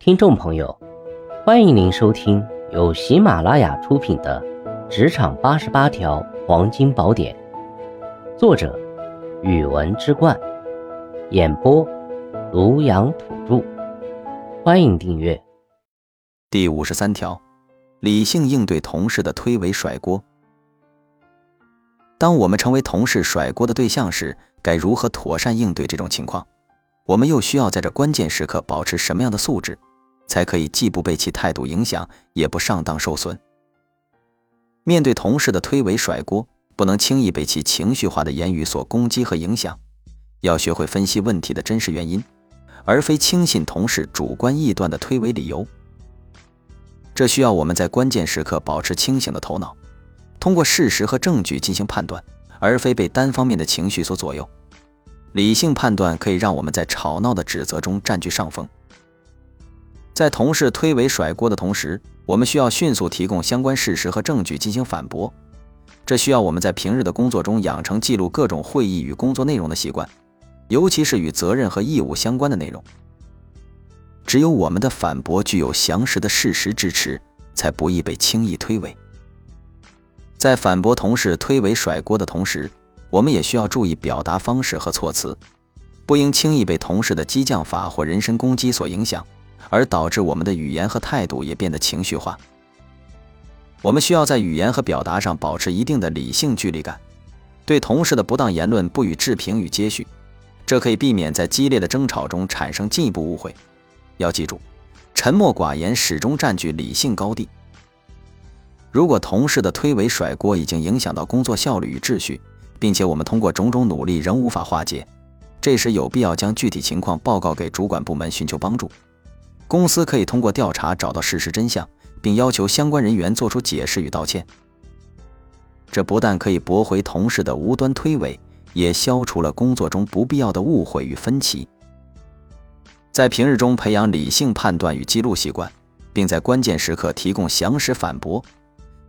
听众朋友，欢迎您收听由喜马拉雅出品的《职场八十八条黄金宝典》，作者：语文之冠，演播：庐阳土著。欢迎订阅。第五十三条，理性应对同事的推诿甩锅。当我们成为同事甩锅的对象时，该如何妥善应对这种情况？我们又需要在这关键时刻保持什么样的素质？才可以既不被其态度影响，也不上当受损。面对同事的推诿甩锅，不能轻易被其情绪化的言语所攻击和影响，要学会分析问题的真实原因，而非轻信同事主观臆断的推诿理由。这需要我们在关键时刻保持清醒的头脑，通过事实和证据进行判断，而非被单方面的情绪所左右。理性判断可以让我们在吵闹的指责中占据上风。在同事推诿甩锅的同时，我们需要迅速提供相关事实和证据进行反驳。这需要我们在平日的工作中养成记录各种会议与工作内容的习惯，尤其是与责任和义务相关的内容。只有我们的反驳具有详实的事实支持，才不易被轻易推诿。在反驳同事推诿甩锅的同时，我们也需要注意表达方式和措辞，不应轻易被同事的激将法或人身攻击所影响。而导致我们的语言和态度也变得情绪化。我们需要在语言和表达上保持一定的理性距离感，对同事的不当言论不予置评与接续，这可以避免在激烈的争吵中产生进一步误会。要记住，沉默寡言始终占据理性高地。如果同事的推诿甩锅已经影响到工作效率与秩序，并且我们通过种种努力仍无法化解，这时有必要将具体情况报告给主管部门，寻求帮助。公司可以通过调查找到事实真相，并要求相关人员作出解释与道歉。这不但可以驳回同事的无端推诿，也消除了工作中不必要的误会与分歧。在平日中培养理性判断与记录习惯，并在关键时刻提供详实反驳，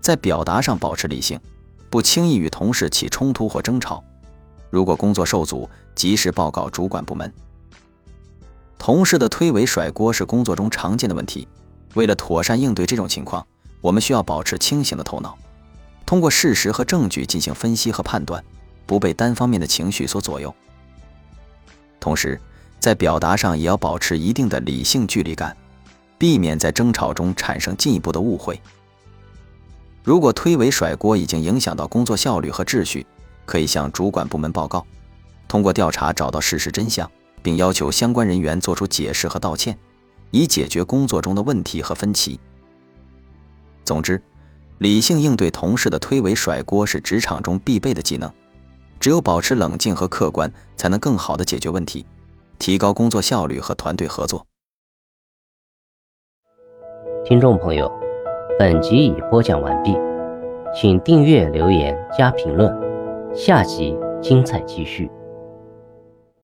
在表达上保持理性，不轻易与同事起冲突或争吵。如果工作受阻，及时报告主管部门。同事的推诿甩锅是工作中常见的问题。为了妥善应对这种情况，我们需要保持清醒的头脑，通过事实和证据进行分析和判断，不被单方面的情绪所左右。同时，在表达上也要保持一定的理性距离感，避免在争吵中产生进一步的误会。如果推诿甩锅已经影响到工作效率和秩序，可以向主管部门报告，通过调查找到事实真相。并要求相关人员作出解释和道歉，以解决工作中的问题和分歧。总之，理性应对同事的推诿甩锅是职场中必备的技能。只有保持冷静和客观，才能更好地解决问题，提高工作效率和团队合作。听众朋友，本集已播讲完毕，请订阅、留言、加评论，下集精彩继续。